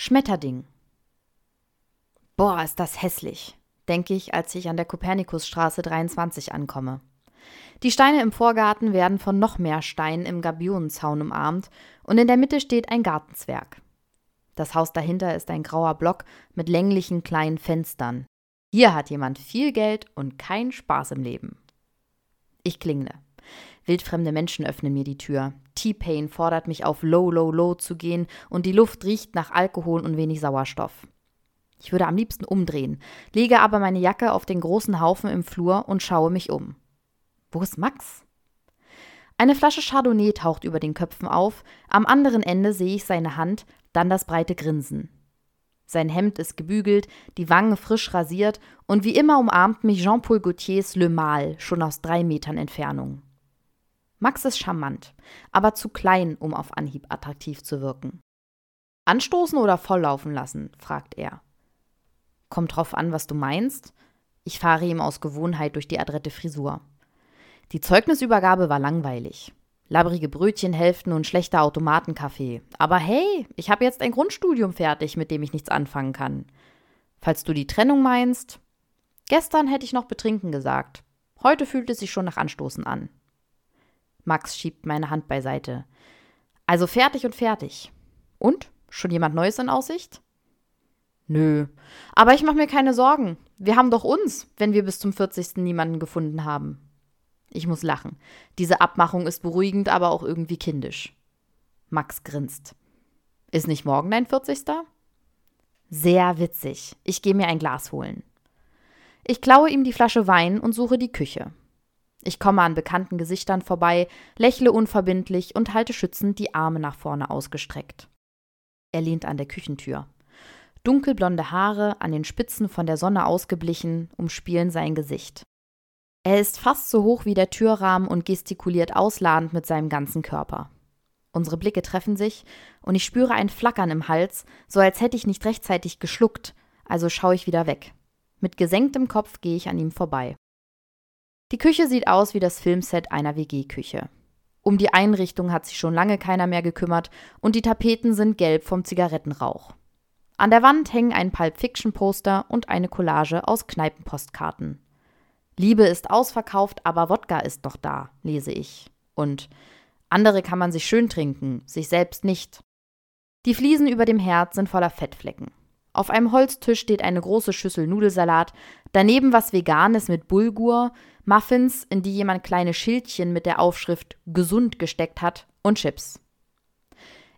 Schmetterding. Boah, ist das hässlich, denke ich, als ich an der Kopernikusstraße 23 ankomme. Die Steine im Vorgarten werden von noch mehr Steinen im Gabionenzaun umarmt und in der Mitte steht ein Gartenzwerg. Das Haus dahinter ist ein grauer Block mit länglichen kleinen Fenstern. Hier hat jemand viel Geld und keinen Spaß im Leben. Ich klingle. Wildfremde Menschen öffnen mir die Tür. T-Pain fordert mich auf Low, Low, Low zu gehen und die Luft riecht nach Alkohol und wenig Sauerstoff. Ich würde am liebsten umdrehen, lege aber meine Jacke auf den großen Haufen im Flur und schaue mich um. Wo ist Max? Eine Flasche Chardonnay taucht über den Köpfen auf, am anderen Ende sehe ich seine Hand, dann das breite Grinsen. Sein Hemd ist gebügelt, die Wangen frisch rasiert und wie immer umarmt mich Jean-Paul Gaultiers Le Mal schon aus drei Metern Entfernung. Max ist charmant, aber zu klein, um auf Anhieb attraktiv zu wirken. Anstoßen oder volllaufen lassen? fragt er. Kommt drauf an, was du meinst. Ich fahre ihm aus Gewohnheit durch die adrette Frisur. Die Zeugnisübergabe war langweilig. Labrige Brötchenhälften und schlechter Automatenkaffee. Aber hey, ich habe jetzt ein Grundstudium fertig, mit dem ich nichts anfangen kann. Falls du die Trennung meinst. Gestern hätte ich noch betrinken gesagt. Heute fühlt es sich schon nach Anstoßen an. Max schiebt meine Hand beiseite. Also fertig und fertig. Und? Schon jemand Neues in Aussicht? Nö. Aber ich mache mir keine Sorgen. Wir haben doch uns, wenn wir bis zum 40. niemanden gefunden haben. Ich muss lachen. Diese Abmachung ist beruhigend, aber auch irgendwie kindisch. Max grinst. Ist nicht morgen dein 40. Sehr witzig. Ich gehe mir ein Glas holen. Ich klaue ihm die Flasche Wein und suche die Küche. Ich komme an bekannten Gesichtern vorbei, lächle unverbindlich und halte schützend die Arme nach vorne ausgestreckt. Er lehnt an der Küchentür. Dunkelblonde Haare, an den Spitzen von der Sonne ausgeblichen, umspielen sein Gesicht. Er ist fast so hoch wie der Türrahmen und gestikuliert ausladend mit seinem ganzen Körper. Unsere Blicke treffen sich und ich spüre ein Flackern im Hals, so als hätte ich nicht rechtzeitig geschluckt, also schaue ich wieder weg. Mit gesenktem Kopf gehe ich an ihm vorbei. Die Küche sieht aus wie das Filmset einer WG-Küche. Um die Einrichtung hat sich schon lange keiner mehr gekümmert und die Tapeten sind gelb vom Zigarettenrauch. An der Wand hängen ein Pulp Fiction Poster und eine Collage aus Kneipenpostkarten. Liebe ist ausverkauft, aber Wodka ist noch da, lese ich. Und andere kann man sich schön trinken, sich selbst nicht. Die Fliesen über dem Herd sind voller Fettflecken. Auf einem Holztisch steht eine große Schüssel Nudelsalat, daneben was Veganes mit Bulgur, Muffins, in die jemand kleine Schildchen mit der Aufschrift gesund gesteckt hat und Chips.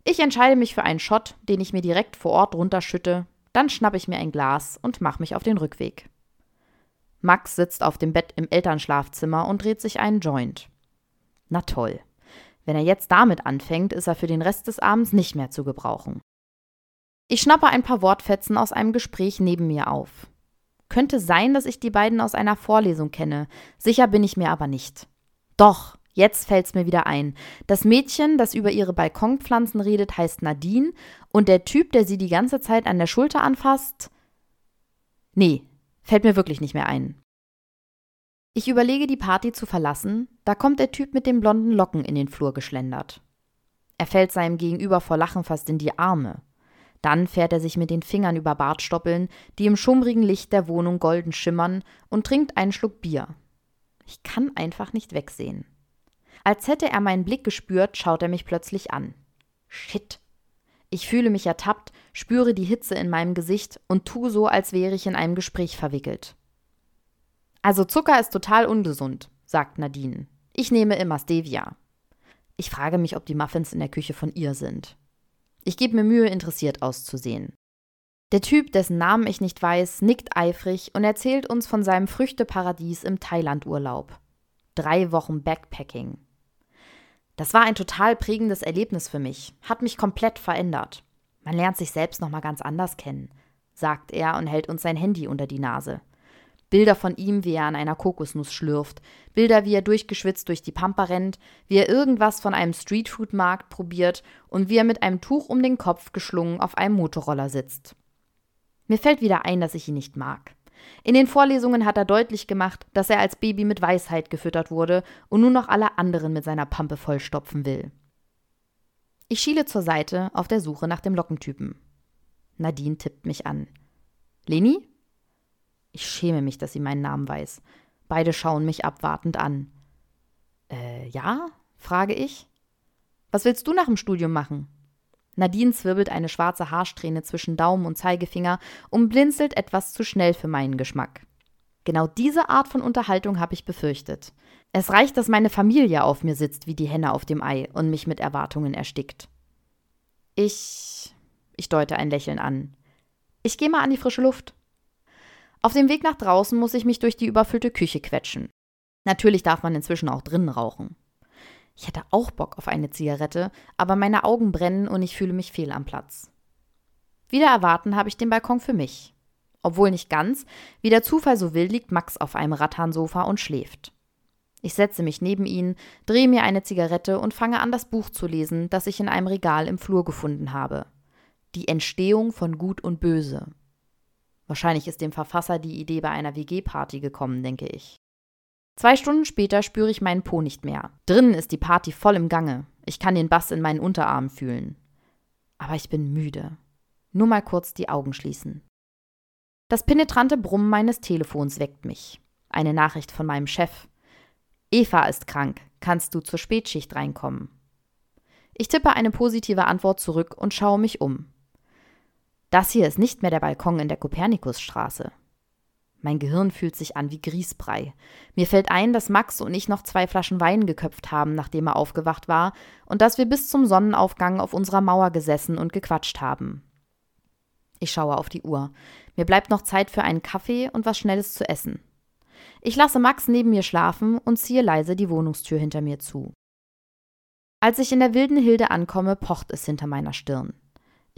Ich entscheide mich für einen Shot, den ich mir direkt vor Ort runterschütte, dann schnappe ich mir ein Glas und mache mich auf den Rückweg. Max sitzt auf dem Bett im Elternschlafzimmer und dreht sich einen Joint. Na toll. Wenn er jetzt damit anfängt, ist er für den Rest des Abends nicht mehr zu gebrauchen. Ich schnappe ein paar Wortfetzen aus einem Gespräch neben mir auf. Könnte sein, dass ich die beiden aus einer Vorlesung kenne. Sicher bin ich mir aber nicht. Doch, jetzt fällt's mir wieder ein. Das Mädchen, das über ihre Balkonpflanzen redet, heißt Nadine und der Typ, der sie die ganze Zeit an der Schulter anfasst. Nee, fällt mir wirklich nicht mehr ein. Ich überlege, die Party zu verlassen, da kommt der Typ mit den blonden Locken in den Flur geschlendert. Er fällt seinem Gegenüber vor Lachen fast in die Arme. Dann fährt er sich mit den Fingern über Bartstoppeln, die im schummrigen Licht der Wohnung golden schimmern, und trinkt einen Schluck Bier. Ich kann einfach nicht wegsehen. Als hätte er meinen Blick gespürt, schaut er mich plötzlich an. Shit. Ich fühle mich ertappt, spüre die Hitze in meinem Gesicht und tue so, als wäre ich in einem Gespräch verwickelt. Also Zucker ist total ungesund, sagt Nadine. Ich nehme immer Stevia. Ich frage mich, ob die Muffins in der Küche von ihr sind. Ich gebe mir Mühe, interessiert auszusehen. Der Typ, dessen Namen ich nicht weiß, nickt eifrig und erzählt uns von seinem Früchteparadies im Thailand-Urlaub. Drei Wochen Backpacking. Das war ein total prägendes Erlebnis für mich, hat mich komplett verändert. Man lernt sich selbst nochmal ganz anders kennen, sagt er und hält uns sein Handy unter die Nase. Bilder von ihm, wie er an einer Kokosnuss schlürft, Bilder, wie er durchgeschwitzt durch die Pampa rennt, wie er irgendwas von einem Streetfood-Markt probiert und wie er mit einem Tuch um den Kopf geschlungen auf einem Motorroller sitzt. Mir fällt wieder ein, dass ich ihn nicht mag. In den Vorlesungen hat er deutlich gemacht, dass er als Baby mit Weisheit gefüttert wurde und nun noch alle anderen mit seiner Pampe vollstopfen will. Ich schiele zur Seite auf der Suche nach dem Lockentypen. Nadine tippt mich an. Leni? Ich schäme mich, dass sie meinen Namen weiß. Beide schauen mich abwartend an. Äh, ja? frage ich. Was willst du nach dem Studium machen? Nadine zwirbelt eine schwarze Haarsträhne zwischen Daumen und Zeigefinger und blinzelt etwas zu schnell für meinen Geschmack. Genau diese Art von Unterhaltung habe ich befürchtet. Es reicht, dass meine Familie auf mir sitzt wie die Henne auf dem Ei und mich mit Erwartungen erstickt. Ich. Ich deute ein Lächeln an. Ich gehe mal an die frische Luft. Auf dem Weg nach draußen muss ich mich durch die überfüllte Küche quetschen. Natürlich darf man inzwischen auch drinnen rauchen. Ich hätte auch Bock auf eine Zigarette, aber meine Augen brennen und ich fühle mich fehl am Platz. Wieder erwarten habe ich den Balkon für mich. Obwohl nicht ganz, wie der Zufall so will, liegt Max auf einem Rattansofa und schläft. Ich setze mich neben ihn, drehe mir eine Zigarette und fange an, das Buch zu lesen, das ich in einem Regal im Flur gefunden habe. Die Entstehung von Gut und Böse. Wahrscheinlich ist dem Verfasser die Idee bei einer WG-Party gekommen, denke ich. Zwei Stunden später spüre ich meinen Po nicht mehr. Drinnen ist die Party voll im Gange. Ich kann den Bass in meinen Unterarmen fühlen. Aber ich bin müde. Nur mal kurz die Augen schließen. Das penetrante Brummen meines Telefons weckt mich. Eine Nachricht von meinem Chef. Eva ist krank. Kannst du zur Spätschicht reinkommen? Ich tippe eine positive Antwort zurück und schaue mich um. Das hier ist nicht mehr der Balkon in der Kopernikusstraße. Mein Gehirn fühlt sich an wie Grießbrei. Mir fällt ein, dass Max und ich noch zwei Flaschen Wein geköpft haben, nachdem er aufgewacht war, und dass wir bis zum Sonnenaufgang auf unserer Mauer gesessen und gequatscht haben. Ich schaue auf die Uhr. Mir bleibt noch Zeit für einen Kaffee und was Schnelles zu essen. Ich lasse Max neben mir schlafen und ziehe leise die Wohnungstür hinter mir zu. Als ich in der wilden Hilde ankomme, pocht es hinter meiner Stirn.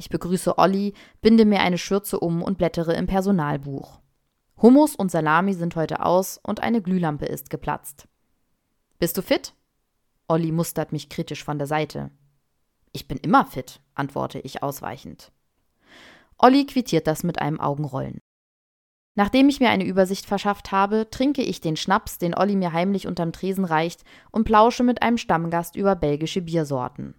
Ich begrüße Olli, binde mir eine Schürze um und blättere im Personalbuch. Hummus und Salami sind heute aus und eine Glühlampe ist geplatzt. Bist du fit? Olli mustert mich kritisch von der Seite. Ich bin immer fit, antworte ich ausweichend. Olli quittiert das mit einem Augenrollen. Nachdem ich mir eine Übersicht verschafft habe, trinke ich den Schnaps, den Olli mir heimlich unterm Tresen reicht, und plausche mit einem Stammgast über belgische Biersorten.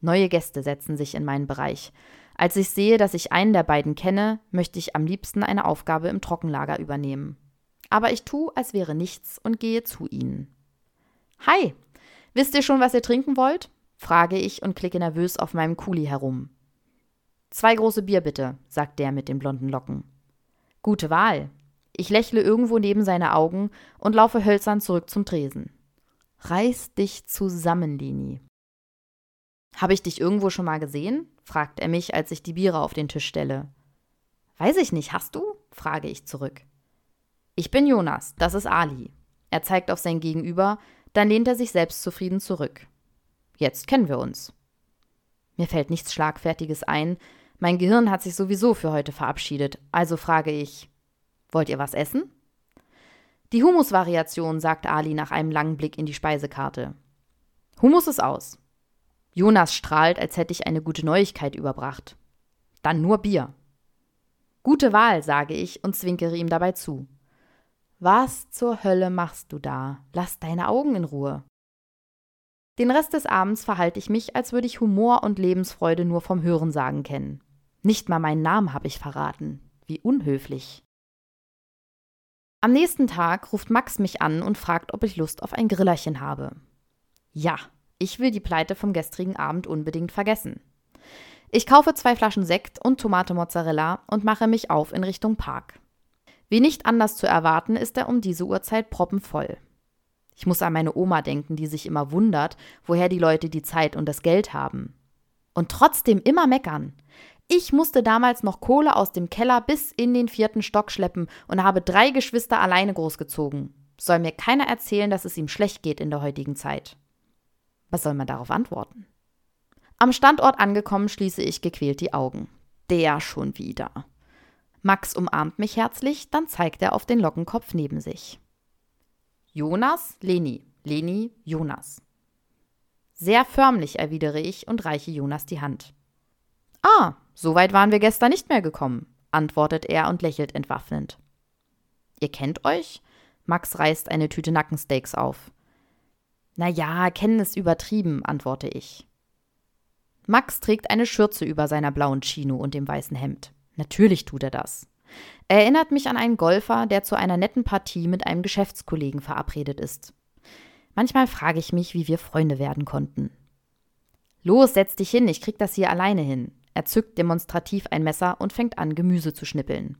Neue Gäste setzen sich in meinen Bereich. Als ich sehe, dass ich einen der beiden kenne, möchte ich am liebsten eine Aufgabe im Trockenlager übernehmen. Aber ich tue, als wäre nichts und gehe zu ihnen. Hi, wisst ihr schon, was ihr trinken wollt? frage ich und klicke nervös auf meinem Kuli herum. Zwei große Bier bitte, sagt der mit den blonden Locken. Gute Wahl. Ich lächle irgendwo neben seine Augen und laufe hölzern zurück zum Tresen. Reiß dich zusammen, Lini. Habe ich dich irgendwo schon mal gesehen? fragt er mich, als ich die Biere auf den Tisch stelle. Weiß ich nicht, hast du? frage ich zurück. Ich bin Jonas, das ist Ali. Er zeigt auf sein Gegenüber, dann lehnt er sich selbstzufrieden zurück. Jetzt kennen wir uns. Mir fällt nichts Schlagfertiges ein. Mein Gehirn hat sich sowieso für heute verabschiedet, also frage ich: Wollt ihr was essen? Die Humusvariation, sagt Ali nach einem langen Blick in die Speisekarte. Humus ist aus. Jonas strahlt, als hätte ich eine gute Neuigkeit überbracht. Dann nur Bier. Gute Wahl, sage ich und zwinkere ihm dabei zu. Was zur Hölle machst du da? Lass deine Augen in Ruhe. Den Rest des Abends verhalte ich mich, als würde ich Humor und Lebensfreude nur vom Hörensagen kennen. Nicht mal meinen Namen habe ich verraten. Wie unhöflich. Am nächsten Tag ruft Max mich an und fragt, ob ich Lust auf ein Grillerchen habe. Ja, ich will die Pleite vom gestrigen Abend unbedingt vergessen. Ich kaufe zwei Flaschen Sekt und Tomate Mozzarella und mache mich auf in Richtung Park. Wie nicht anders zu erwarten, ist er um diese Uhrzeit proppenvoll. Ich muss an meine Oma denken, die sich immer wundert, woher die Leute die Zeit und das Geld haben. Und trotzdem immer meckern. Ich musste damals noch Kohle aus dem Keller bis in den vierten Stock schleppen und habe drei Geschwister alleine großgezogen. Soll mir keiner erzählen, dass es ihm schlecht geht in der heutigen Zeit. Was soll man darauf antworten? Am Standort angekommen schließe ich gequält die Augen. Der schon wieder. Max umarmt mich herzlich, dann zeigt er auf den Lockenkopf neben sich. Jonas, Leni, Leni, Jonas. Sehr förmlich erwidere ich und reiche Jonas die Hand. Ah, so weit waren wir gestern nicht mehr gekommen, antwortet er und lächelt entwaffnend. Ihr kennt euch? Max reißt eine Tüte Nackensteaks auf. Na ja, kennen ist übertrieben, antworte ich. Max trägt eine Schürze über seiner blauen Chino und dem weißen Hemd. Natürlich tut er das. Er erinnert mich an einen Golfer, der zu einer netten Partie mit einem Geschäftskollegen verabredet ist. Manchmal frage ich mich, wie wir Freunde werden konnten. Los, setz dich hin, ich krieg das hier alleine hin. Er zückt demonstrativ ein Messer und fängt an, Gemüse zu schnippeln.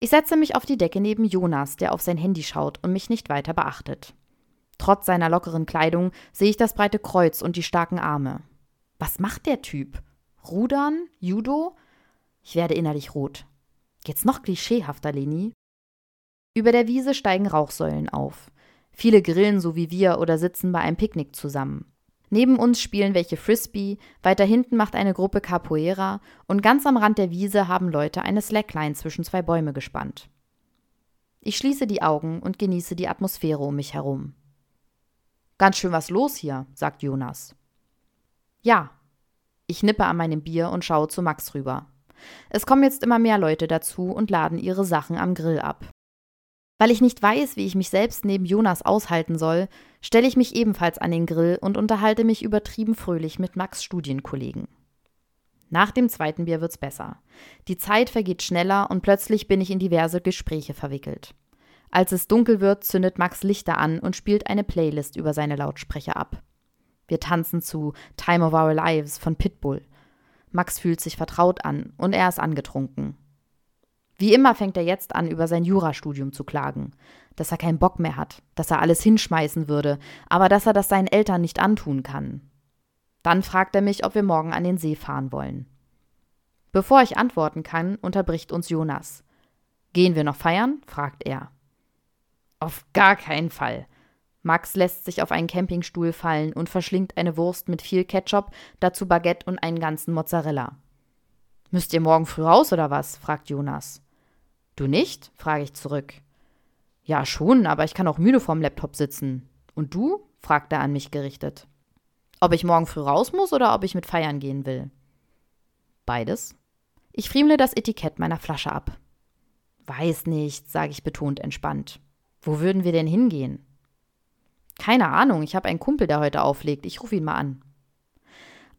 Ich setze mich auf die Decke neben Jonas, der auf sein Handy schaut und mich nicht weiter beachtet. Trotz seiner lockeren Kleidung sehe ich das breite Kreuz und die starken Arme. Was macht der Typ? Rudern? Judo? Ich werde innerlich rot. Jetzt noch klischeehafter, Leni. Über der Wiese steigen Rauchsäulen auf. Viele grillen so wie wir oder sitzen bei einem Picknick zusammen. Neben uns spielen welche Frisbee, weiter hinten macht eine Gruppe Capoeira und ganz am Rand der Wiese haben Leute eine Slackline zwischen zwei Bäume gespannt. Ich schließe die Augen und genieße die Atmosphäre um mich herum. Ganz schön was los hier, sagt Jonas. Ja. Ich nippe an meinem Bier und schaue zu Max rüber. Es kommen jetzt immer mehr Leute dazu und laden ihre Sachen am Grill ab. Weil ich nicht weiß, wie ich mich selbst neben Jonas aushalten soll, stelle ich mich ebenfalls an den Grill und unterhalte mich übertrieben fröhlich mit Max Studienkollegen. Nach dem zweiten Bier wird's besser. Die Zeit vergeht schneller und plötzlich bin ich in diverse Gespräche verwickelt. Als es dunkel wird, zündet Max Lichter an und spielt eine Playlist über seine Lautsprecher ab. Wir tanzen zu Time of Our Lives von Pitbull. Max fühlt sich vertraut an und er ist angetrunken. Wie immer fängt er jetzt an, über sein Jurastudium zu klagen, dass er keinen Bock mehr hat, dass er alles hinschmeißen würde, aber dass er das seinen Eltern nicht antun kann. Dann fragt er mich, ob wir morgen an den See fahren wollen. Bevor ich antworten kann, unterbricht uns Jonas. Gehen wir noch feiern? fragt er. Auf gar keinen Fall. Max lässt sich auf einen Campingstuhl fallen und verschlingt eine Wurst mit viel Ketchup, dazu Baguette und einen ganzen Mozzarella. Müsst ihr morgen früh raus oder was? fragt Jonas. Du nicht? frage ich zurück. Ja, schon, aber ich kann auch müde vorm Laptop sitzen. Und du? fragt er an mich gerichtet. Ob ich morgen früh raus muss oder ob ich mit feiern gehen will? Beides. Ich friemle das Etikett meiner Flasche ab. Weiß nicht, sage ich betont entspannt. Wo würden wir denn hingehen? Keine Ahnung, ich habe einen Kumpel, der heute auflegt. Ich rufe ihn mal an.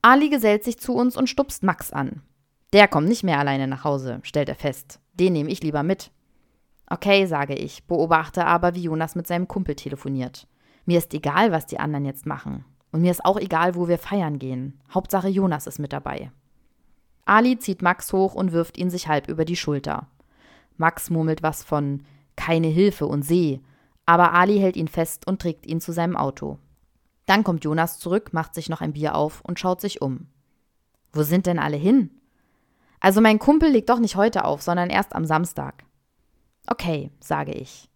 Ali gesellt sich zu uns und stupst Max an. Der kommt nicht mehr alleine nach Hause, stellt er fest. Den nehme ich lieber mit. Okay, sage ich, beobachte aber, wie Jonas mit seinem Kumpel telefoniert. Mir ist egal, was die anderen jetzt machen. Und mir ist auch egal, wo wir feiern gehen. Hauptsache Jonas ist mit dabei. Ali zieht Max hoch und wirft ihn sich halb über die Schulter. Max murmelt was von keine Hilfe und See aber Ali hält ihn fest und trägt ihn zu seinem Auto. Dann kommt Jonas zurück, macht sich noch ein Bier auf und schaut sich um. Wo sind denn alle hin? Also mein Kumpel legt doch nicht heute auf, sondern erst am Samstag. Okay, sage ich.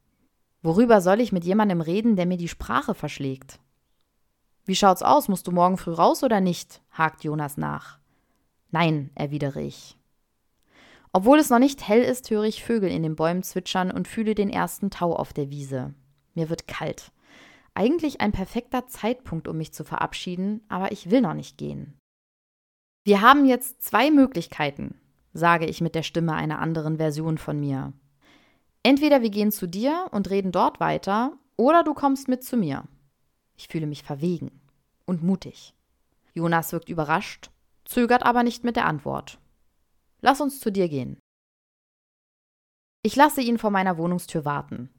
Worüber soll ich mit jemandem reden, der mir die Sprache verschlägt? Wie schaut's aus? Musst du morgen früh raus oder nicht? hakt Jonas nach. Nein, erwidere ich. Obwohl es noch nicht hell ist, höre ich Vögel in den Bäumen zwitschern und fühle den ersten Tau auf der Wiese. Mir wird kalt. Eigentlich ein perfekter Zeitpunkt, um mich zu verabschieden, aber ich will noch nicht gehen. Wir haben jetzt zwei Möglichkeiten, sage ich mit der Stimme einer anderen Version von mir. Entweder wir gehen zu dir und reden dort weiter, oder du kommst mit zu mir. Ich fühle mich verwegen und mutig. Jonas wirkt überrascht, zögert aber nicht mit der Antwort. Lass uns zu dir gehen. Ich lasse ihn vor meiner Wohnungstür warten.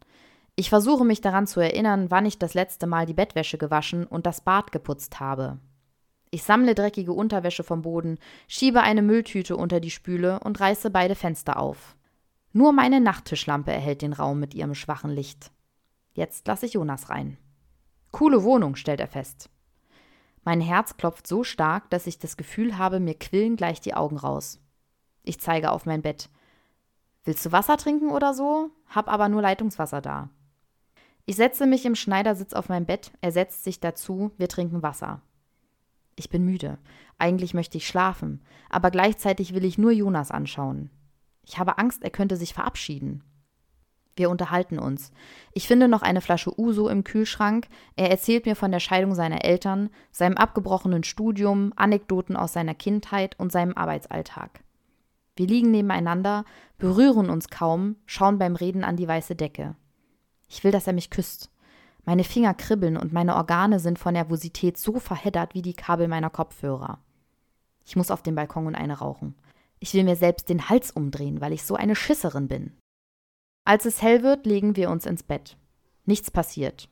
Ich versuche mich daran zu erinnern, wann ich das letzte Mal die Bettwäsche gewaschen und das Bad geputzt habe. Ich sammle dreckige Unterwäsche vom Boden, schiebe eine Mülltüte unter die Spüle und reiße beide Fenster auf. Nur meine Nachttischlampe erhält den Raum mit ihrem schwachen Licht. Jetzt lasse ich Jonas rein. Coole Wohnung, stellt er fest. Mein Herz klopft so stark, dass ich das Gefühl habe, mir quillen gleich die Augen raus. Ich zeige auf mein Bett. Willst du Wasser trinken oder so? Hab aber nur Leitungswasser da. Ich setze mich im Schneidersitz auf mein Bett, er setzt sich dazu, wir trinken Wasser. Ich bin müde. Eigentlich möchte ich schlafen, aber gleichzeitig will ich nur Jonas anschauen. Ich habe Angst, er könnte sich verabschieden. Wir unterhalten uns. Ich finde noch eine Flasche Uso im Kühlschrank. Er erzählt mir von der Scheidung seiner Eltern, seinem abgebrochenen Studium, Anekdoten aus seiner Kindheit und seinem Arbeitsalltag. Wir liegen nebeneinander, berühren uns kaum, schauen beim Reden an die weiße Decke. Ich will, dass er mich küsst. Meine Finger kribbeln und meine Organe sind von Nervosität so verheddert wie die Kabel meiner Kopfhörer. Ich muss auf den Balkon und eine rauchen. Ich will mir selbst den Hals umdrehen, weil ich so eine Schisserin bin. Als es hell wird, legen wir uns ins Bett. Nichts passiert.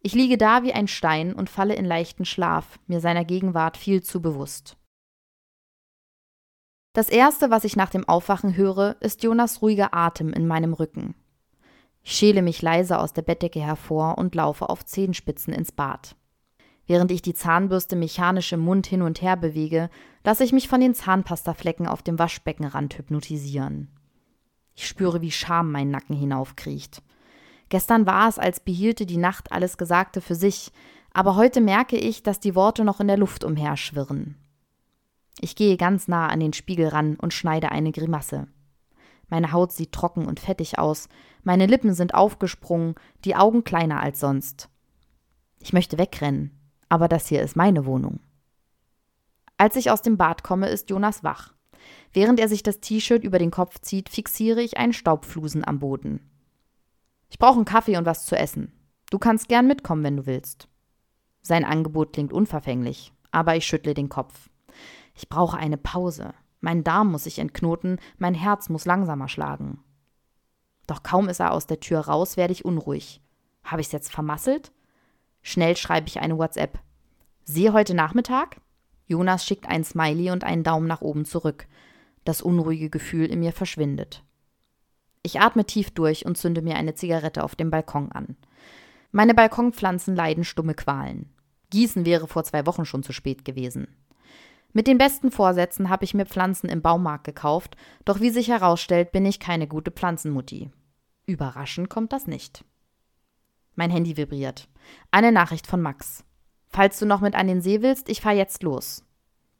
Ich liege da wie ein Stein und falle in leichten Schlaf, mir seiner Gegenwart viel zu bewusst. Das Erste, was ich nach dem Aufwachen höre, ist Jonas ruhiger Atem in meinem Rücken. Ich schäle mich leise aus der Bettdecke hervor und laufe auf Zehenspitzen ins Bad. Während ich die Zahnbürste mechanisch im Mund hin und her bewege, lasse ich mich von den Zahnpastaflecken auf dem Waschbeckenrand hypnotisieren. Ich spüre, wie Scham meinen Nacken hinaufkriecht. Gestern war es, als behielte die Nacht alles Gesagte für sich, aber heute merke ich, dass die Worte noch in der Luft umherschwirren. Ich gehe ganz nah an den Spiegel ran und schneide eine Grimasse. Meine Haut sieht trocken und fettig aus, meine Lippen sind aufgesprungen, die Augen kleiner als sonst. Ich möchte wegrennen, aber das hier ist meine Wohnung. Als ich aus dem Bad komme, ist Jonas wach. Während er sich das T-Shirt über den Kopf zieht, fixiere ich einen Staubflusen am Boden. Ich brauche einen Kaffee und was zu essen. Du kannst gern mitkommen, wenn du willst. Sein Angebot klingt unverfänglich, aber ich schüttle den Kopf. Ich brauche eine Pause. Mein Darm muss sich entknoten, mein Herz muss langsamer schlagen. Doch kaum ist er aus der Tür raus, werde ich unruhig. Habe ich's jetzt vermasselt? Schnell schreibe ich eine WhatsApp. Sehe heute Nachmittag? Jonas schickt ein Smiley und einen Daumen nach oben zurück. Das unruhige Gefühl in mir verschwindet. Ich atme tief durch und zünde mir eine Zigarette auf dem Balkon an. Meine Balkonpflanzen leiden stumme Qualen. Gießen wäre vor zwei Wochen schon zu spät gewesen. Mit den besten Vorsätzen habe ich mir Pflanzen im Baumarkt gekauft, doch wie sich herausstellt, bin ich keine gute Pflanzenmutti. Überraschend kommt das nicht. Mein Handy vibriert. Eine Nachricht von Max. Falls du noch mit an den See willst, ich fahr jetzt los.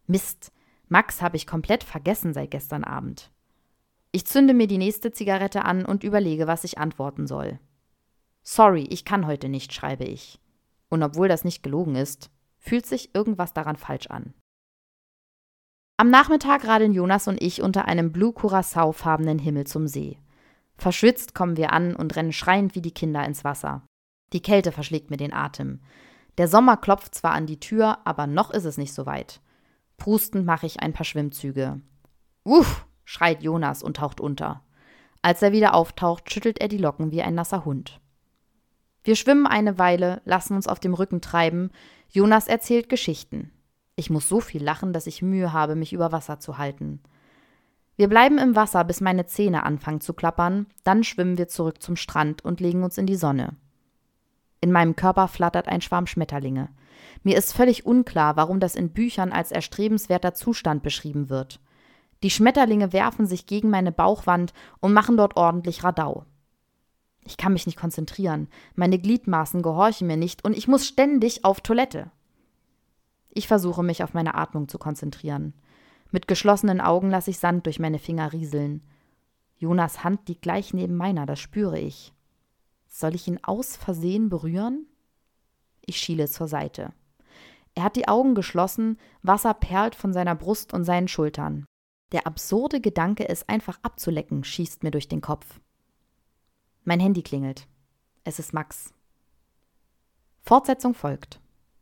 Mist. Max habe ich komplett vergessen seit gestern Abend. Ich zünde mir die nächste Zigarette an und überlege, was ich antworten soll. Sorry, ich kann heute nicht, schreibe ich. Und obwohl das nicht gelogen ist, fühlt sich irgendwas daran falsch an. Am Nachmittag radeln Jonas und ich unter einem blue Curacao-farbenen Himmel zum See. Verschwitzt kommen wir an und rennen schreiend wie die Kinder ins Wasser. Die Kälte verschlägt mir den Atem. Der Sommer klopft zwar an die Tür, aber noch ist es nicht so weit. Prustend mache ich ein paar Schwimmzüge. Uff, schreit Jonas und taucht unter. Als er wieder auftaucht, schüttelt er die Locken wie ein nasser Hund. Wir schwimmen eine Weile, lassen uns auf dem Rücken treiben. Jonas erzählt Geschichten. Ich muss so viel lachen, dass ich Mühe habe, mich über Wasser zu halten. Wir bleiben im Wasser, bis meine Zähne anfangen zu klappern, dann schwimmen wir zurück zum Strand und legen uns in die Sonne. In meinem Körper flattert ein Schwarm Schmetterlinge. Mir ist völlig unklar, warum das in Büchern als erstrebenswerter Zustand beschrieben wird. Die Schmetterlinge werfen sich gegen meine Bauchwand und machen dort ordentlich Radau. Ich kann mich nicht konzentrieren, meine Gliedmaßen gehorchen mir nicht und ich muss ständig auf Toilette. Ich versuche mich auf meine Atmung zu konzentrieren. Mit geschlossenen Augen lasse ich Sand durch meine Finger rieseln. Jonas Hand liegt gleich neben meiner, das spüre ich. Soll ich ihn aus Versehen berühren? Ich schiele zur Seite. Er hat die Augen geschlossen, Wasser perlt von seiner Brust und seinen Schultern. Der absurde Gedanke, es einfach abzulecken, schießt mir durch den Kopf. Mein Handy klingelt. Es ist Max. Fortsetzung folgt.